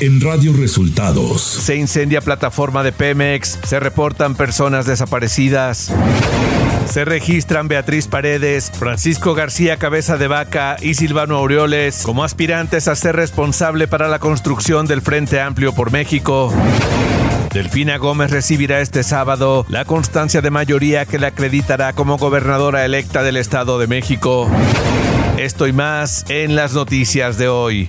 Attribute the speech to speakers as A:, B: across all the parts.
A: en Radio Resultados.
B: Se incendia plataforma de Pemex, se reportan personas desaparecidas. Se registran Beatriz Paredes, Francisco García Cabeza de Vaca y Silvano Aureoles como aspirantes a ser responsable para la construcción del Frente Amplio por México. Delfina Gómez recibirá este sábado la constancia de mayoría que la acreditará como gobernadora electa del Estado de México. Esto y más en las noticias de hoy.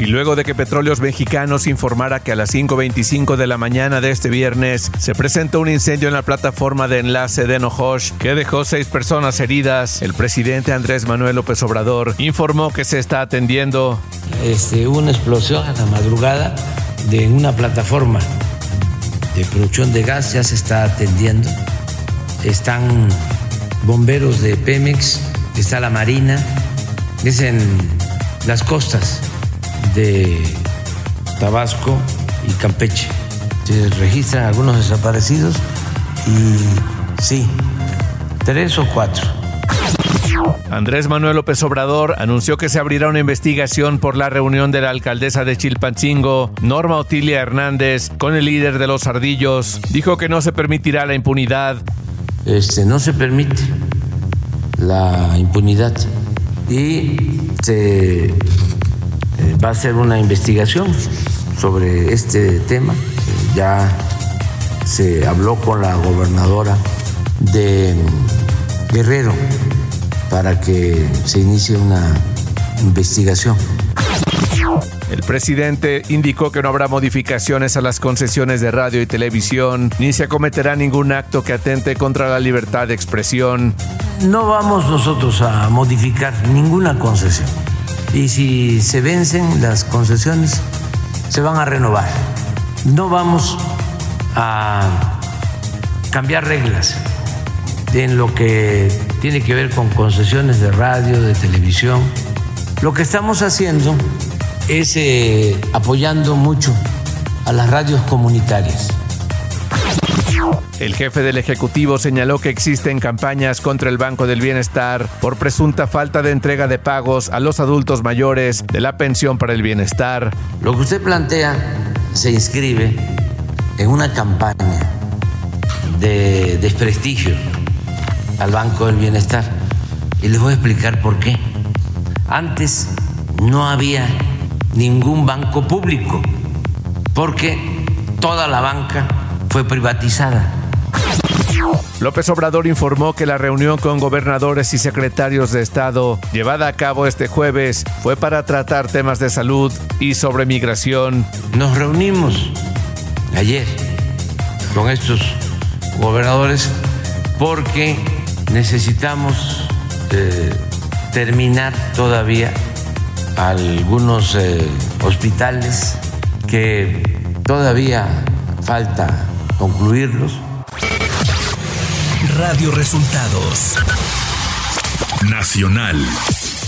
B: Y luego de que Petróleos Mexicanos informara que a las 5.25 de la mañana de este viernes se presentó un incendio en la plataforma de enlace de Enojosh que dejó seis personas heridas, el presidente Andrés Manuel López Obrador informó que se está atendiendo.
C: Este, una explosión a la madrugada de una plataforma de producción de gas, ya se está atendiendo. Están bomberos de Pemex, está la Marina, es en las costas de Tabasco y Campeche. Se registran algunos desaparecidos y sí, tres o cuatro.
B: Andrés Manuel López Obrador anunció que se abrirá una investigación por la reunión de la alcaldesa de Chilpancingo, Norma Otilia Hernández, con el líder de los ardillos. Dijo que no se permitirá la impunidad.
C: Este, no se permite la impunidad y se va a ser una investigación sobre este tema. Ya se habló con la gobernadora de Guerrero para que se inicie una investigación.
B: El presidente indicó que no habrá modificaciones a las concesiones de radio y televisión, ni se acometerá ningún acto que atente contra la libertad de expresión.
C: No vamos nosotros a modificar ninguna concesión y si se vencen las concesiones, se van a renovar. No vamos a cambiar reglas en lo que tiene que ver con concesiones de radio, de televisión. Lo que estamos haciendo es eh, apoyando mucho a las radios comunitarias
B: el jefe del Ejecutivo señaló que existen campañas contra el Banco del Bienestar por presunta falta de entrega de pagos a los adultos mayores de la pensión para el bienestar.
C: Lo que usted plantea se inscribe en una campaña de desprestigio al Banco del Bienestar. Y les voy a explicar por qué. Antes no había ningún banco público porque toda la banca fue privatizada.
B: López Obrador informó que la reunión con gobernadores y secretarios de Estado llevada a cabo este jueves fue para tratar temas de salud y sobre migración.
C: Nos reunimos ayer con estos gobernadores porque necesitamos eh, terminar todavía algunos eh, hospitales que todavía falta concluirlos
A: Radio Resultados. Nacional.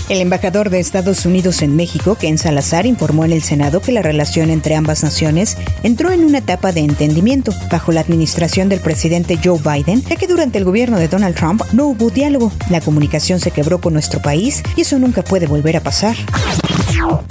D: El embajador de Estados Unidos en México, Ken Salazar, informó en el Senado que la relación entre ambas naciones entró en una etapa de entendimiento bajo la administración del presidente Joe Biden, ya que durante el gobierno de Donald Trump no hubo diálogo, la comunicación se quebró con nuestro país y eso nunca puede volver a pasar.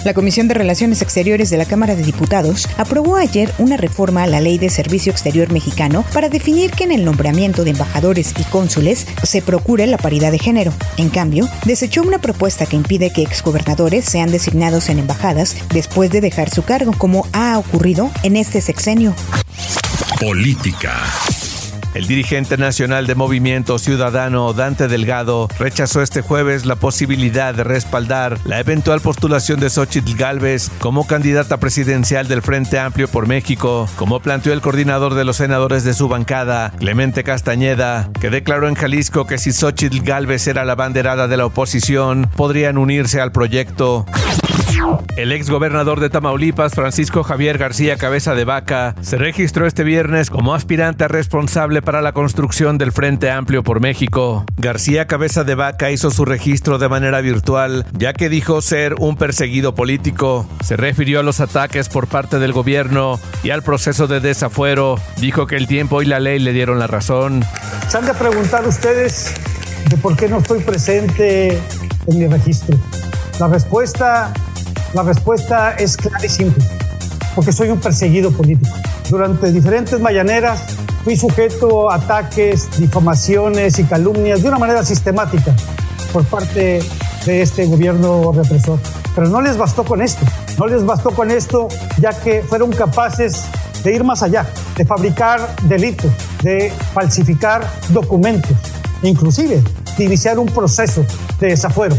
D: La Comisión de Relaciones Exteriores de la Cámara de Diputados aprobó ayer una reforma a la Ley de Servicio Exterior mexicano para definir que en el nombramiento de embajadores y cónsules se procure la paridad de género. En cambio, desechó una propuesta que impide que exgobernadores sean designados en embajadas después de dejar su cargo, como ha ocurrido en este sexenio.
A: Política.
B: El dirigente nacional de Movimiento Ciudadano, Dante Delgado, rechazó este jueves la posibilidad de respaldar la eventual postulación de Xochitl Gálvez como candidata presidencial del Frente Amplio por México, como planteó el coordinador de los senadores de su bancada, Clemente Castañeda, que declaró en Jalisco que si Xochitl Gálvez era la banderada de la oposición, podrían unirse al proyecto. El ex gobernador de Tamaulipas, Francisco Javier García Cabeza de Vaca, se registró este viernes como aspirante responsable para la construcción del Frente Amplio por México. García Cabeza de Vaca hizo su registro de manera virtual, ya que dijo ser un perseguido político. Se refirió a los ataques por parte del gobierno y al proceso de desafuero. Dijo que el tiempo y la ley le dieron la razón.
E: Se han de preguntar ustedes de por qué no estoy presente en mi registro. La respuesta la respuesta es clara y simple, porque soy un perseguido político. Durante diferentes mañaneras fui sujeto a ataques, difamaciones y calumnias de una manera sistemática por parte de este gobierno represor. Pero no les bastó con esto, no les bastó con esto ya que fueron capaces de ir más allá, de fabricar delitos, de falsificar documentos, inclusive de iniciar un proceso de desafuero.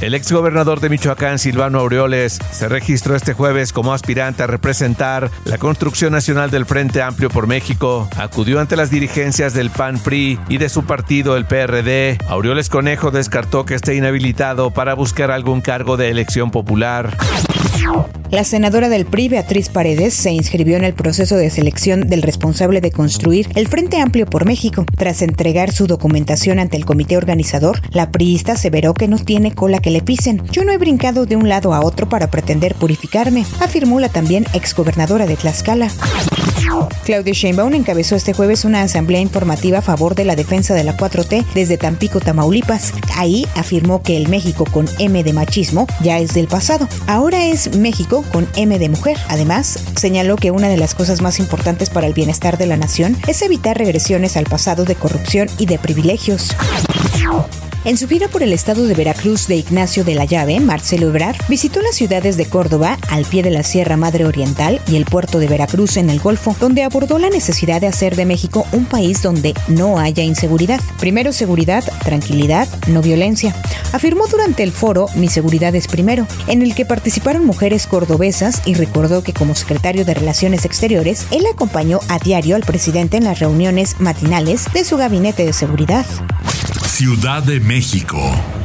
B: El exgobernador de Michoacán, Silvano Aureoles, se registró este jueves como aspirante a representar la construcción nacional del Frente Amplio por México. Acudió ante las dirigencias del PAN-PRI y de su partido, el PRD. Aureoles Conejo descartó que esté inhabilitado para buscar algún cargo de elección popular.
D: La senadora del PRI, Beatriz Paredes, se inscribió en el proceso de selección del responsable de construir el Frente Amplio por México. Tras entregar su documentación ante el comité organizador, la priista aseveró que no tiene cola que le pisen. Yo no he brincado de un lado a otro para pretender purificarme, afirmó la también exgobernadora de Tlaxcala. Claudia Sheinbaum encabezó este jueves una asamblea informativa a favor de la defensa de la 4T desde Tampico, Tamaulipas. Ahí afirmó que el México con M de machismo ya es del pasado. Ahora es México con M de mujer. Además, señaló que una de las cosas más importantes para el bienestar de la nación es evitar regresiones al pasado de corrupción y de privilegios. En su gira por el estado de Veracruz de Ignacio de la Llave, Marcelo Ebrard visitó las ciudades de Córdoba, al pie de la Sierra Madre Oriental y el puerto de Veracruz en el Golfo, donde abordó la necesidad de hacer de México un país donde no haya inseguridad. Primero seguridad, tranquilidad, no violencia. Afirmó durante el foro Mi seguridad es primero, en el que participaron mujeres cordobesas y recordó que como secretario de Relaciones Exteriores, él acompañó a diario al presidente en las reuniones matinales de su gabinete de seguridad.
A: Ciudad de México.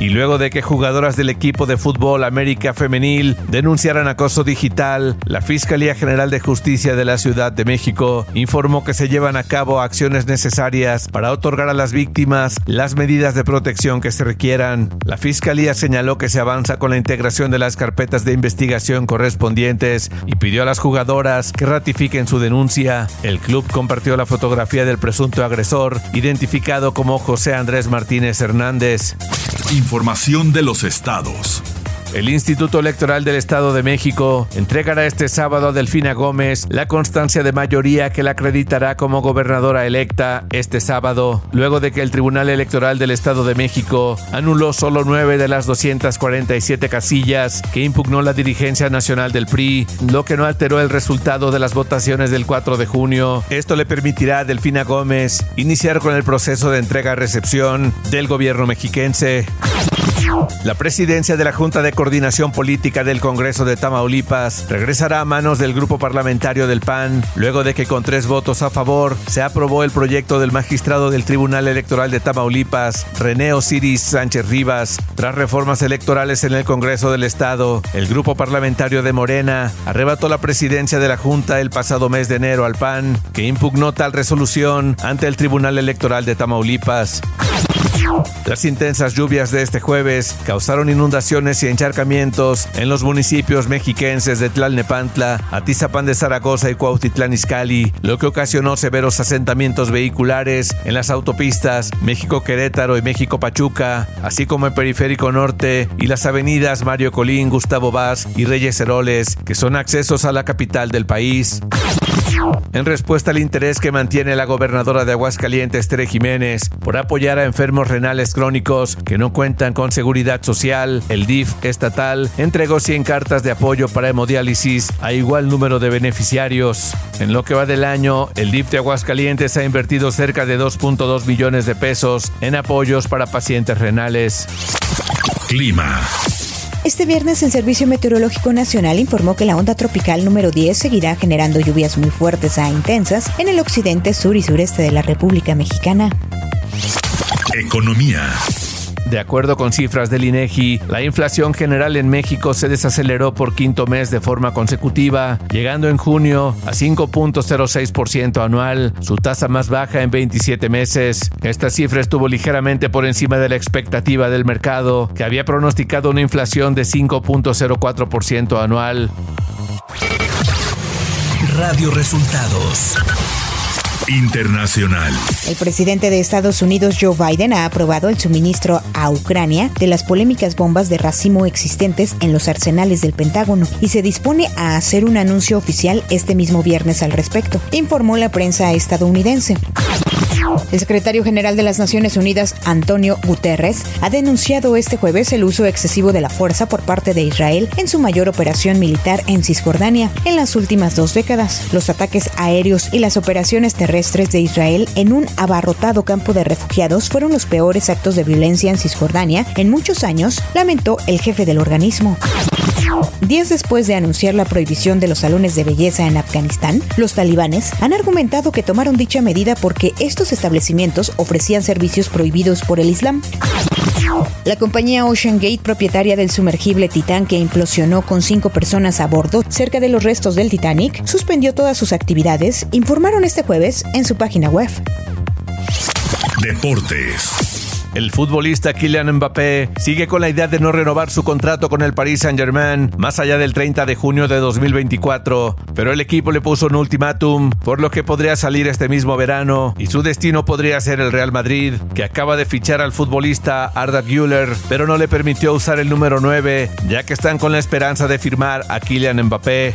B: Y luego de que jugadoras del equipo de fútbol América Femenil denunciaran acoso digital, la Fiscalía General de Justicia de la Ciudad de México informó que se llevan a cabo acciones necesarias para otorgar a las víctimas las medidas de protección que se requieran. La Fiscalía señaló que se avanza con la integración de las carpetas de investigación correspondientes y pidió a las jugadoras que ratifiquen su denuncia. El club compartió la fotografía del presunto agresor, identificado como José Andrés Martínez Hernández.
A: Información de los estados.
B: El Instituto Electoral del Estado de México entregará este sábado a Delfina Gómez la constancia de mayoría que la acreditará como gobernadora electa este sábado, luego de que el Tribunal Electoral del Estado de México anuló solo nueve de las 247 casillas que impugnó la dirigencia nacional del PRI, lo que no alteró el resultado de las votaciones del 4 de junio. Esto le permitirá a Delfina Gómez iniciar con el proceso de entrega-recepción del gobierno mexiquense. La presidencia de la Junta de Coordinación Política del Congreso de Tamaulipas regresará a manos del grupo parlamentario del PAN, luego de que con tres votos a favor se aprobó el proyecto del magistrado del Tribunal Electoral de Tamaulipas, René Osiris Sánchez Rivas. Tras reformas electorales en el Congreso del Estado, el grupo parlamentario de Morena arrebató la presidencia de la Junta el pasado mes de enero al PAN, que impugnó tal resolución ante el Tribunal Electoral de Tamaulipas. Las intensas lluvias de este jueves causaron inundaciones y encharcamientos en los municipios mexiquenses de Tlalnepantla, Atizapán de Zaragoza y Cuautitlán Izcalli, lo que ocasionó severos asentamientos vehiculares en las autopistas México-Querétaro y México-Pachuca, así como en Periférico Norte y las avenidas Mario Colín, Gustavo Vaz y Reyes Heroles, que son accesos a la capital del país. En respuesta al interés que mantiene la gobernadora de Aguascalientes, Tere Jiménez, por apoyar a enfermos renales crónicos que no cuentan con seguridad social, el DIF estatal entregó 100 cartas de apoyo para hemodiálisis a igual número de beneficiarios. En lo que va del año, el DIF de Aguascalientes ha invertido cerca de 2.2 millones de pesos en apoyos para pacientes renales.
A: Clima.
D: Este viernes el Servicio Meteorológico Nacional informó que la onda tropical número 10 seguirá generando lluvias muy fuertes a intensas en el occidente, sur y sureste de la República Mexicana.
A: Economía.
B: De acuerdo con cifras del INEGI, la inflación general en México se desaceleró por quinto mes de forma consecutiva, llegando en junio a 5.06% anual, su tasa más baja en 27 meses. Esta cifra estuvo ligeramente por encima de la expectativa del mercado, que había pronosticado una inflación de 5.04% anual.
A: Radio Resultados Internacional.
D: El presidente de Estados Unidos, Joe Biden, ha aprobado el suministro a Ucrania de las polémicas bombas de racimo existentes en los arsenales del Pentágono y se dispone a hacer un anuncio oficial este mismo viernes al respecto, informó la prensa estadounidense. El secretario general de las Naciones Unidas, Antonio Guterres, ha denunciado este jueves el uso excesivo de la fuerza por parte de Israel en su mayor operación militar en Cisjordania en las últimas dos décadas. Los ataques aéreos y las operaciones terrestres de Israel en un abarrotado campo de refugiados fueron los peores actos de violencia en Cisjordania en muchos años, lamentó el jefe del organismo. Días después de anunciar la prohibición de los salones de belleza en Afganistán, los talibanes han argumentado que tomaron dicha medida porque estos establecimientos ofrecían servicios prohibidos por el Islam. La compañía Ocean Gate, propietaria del sumergible Titán que implosionó con cinco personas a bordo cerca de los restos del Titanic, suspendió todas sus actividades, informaron este jueves en su página web.
A: Deportes.
B: El futbolista Kylian Mbappé sigue con la idea de no renovar su contrato con el Paris Saint-Germain más allá del 30 de junio de 2024, pero el equipo le puso un ultimátum, por lo que podría salir este mismo verano y su destino podría ser el Real Madrid, que acaba de fichar al futbolista Arda Güler, pero no le permitió usar el número 9, ya que están con la esperanza de firmar a Kylian Mbappé.